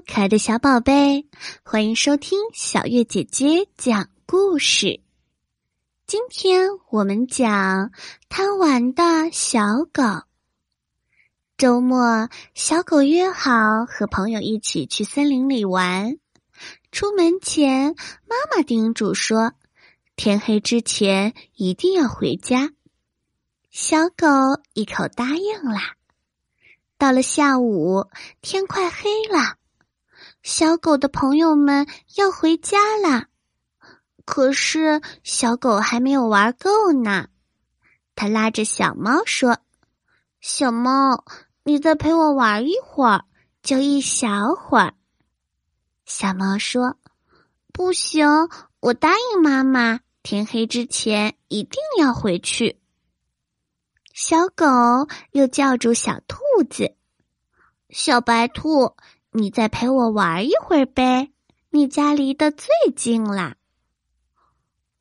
可爱的小宝贝，欢迎收听小月姐姐讲故事。今天我们讲贪玩的小狗。周末，小狗约好和朋友一起去森林里玩。出门前，妈妈叮嘱说：“天黑之前一定要回家。”小狗一口答应啦。到了下午，天快黑了，小狗的朋友们要回家啦。可是小狗还没有玩够呢，它拉着小猫说：“小猫，你再陪我玩一会儿，就一小会儿。”小猫说：“不行，我答应妈妈，天黑之前一定要回去。”小狗又叫住小兔子：“小白兔，你再陪我玩一会儿呗，你家离得最近啦。”“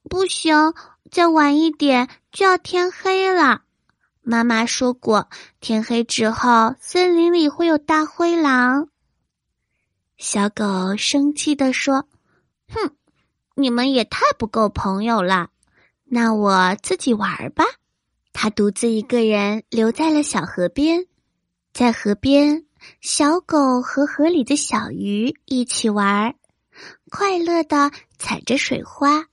不行，再晚一点就要天黑了。”妈妈说过，天黑之后森林里会有大灰狼。小狗生气地说：“哼，你们也太不够朋友了，那我自己玩吧。”他独自一个人留在了小河边，在河边，小狗和河里的小鱼一起玩，快乐的踩着水花，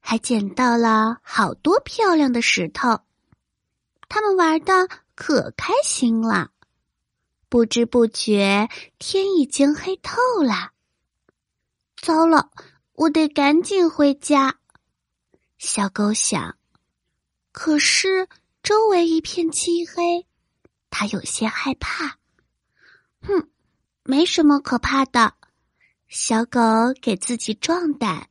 还捡到了好多漂亮的石头。他们玩的可开心了，不知不觉天已经黑透了。糟了，我得赶紧回家。小狗想。可是周围一片漆黑，它有些害怕。哼，没什么可怕的。小狗给自己壮胆：“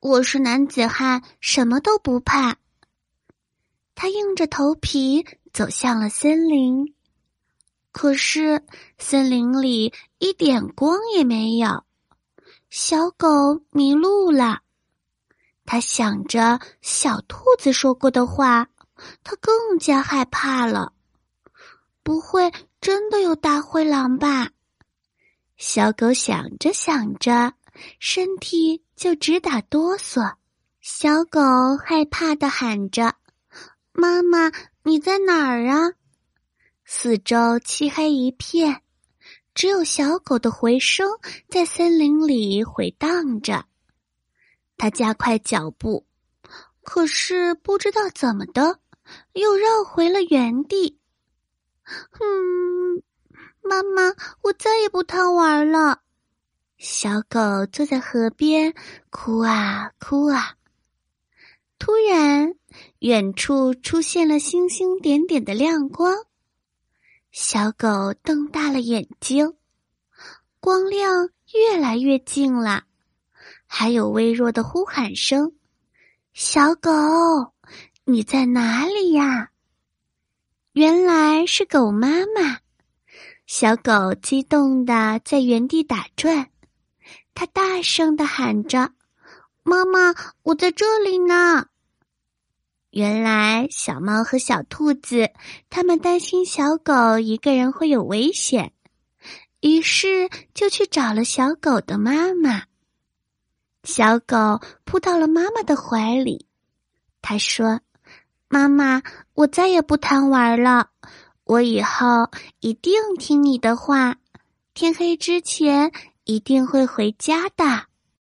我是男子汉，什么都不怕。”他硬着头皮走向了森林。可是森林里一点光也没有，小狗迷路了。他想着小兔子说过的话，他更加害怕了。不会真的有大灰狼吧？小狗想着想着，身体就直打哆嗦。小狗害怕的喊着：“妈妈，你在哪儿啊？”四周漆黑一片，只有小狗的回声在森林里回荡着。他加快脚步，可是不知道怎么的，又绕回了原地。嗯，妈妈，我再也不贪玩了。小狗坐在河边，哭啊哭啊。突然，远处出现了星星点点的亮光，小狗瞪大了眼睛，光亮越来越近了。还有微弱的呼喊声：“小狗，你在哪里呀？”原来是狗妈妈。小狗激动的在原地打转，它大声的喊着：“妈妈，我在这里呢！”原来小猫和小兔子他们担心小狗一个人会有危险，于是就去找了小狗的妈妈。小狗扑到了妈妈的怀里，他说：“妈妈，我再也不贪玩了，我以后一定听你的话，天黑之前一定会回家的。”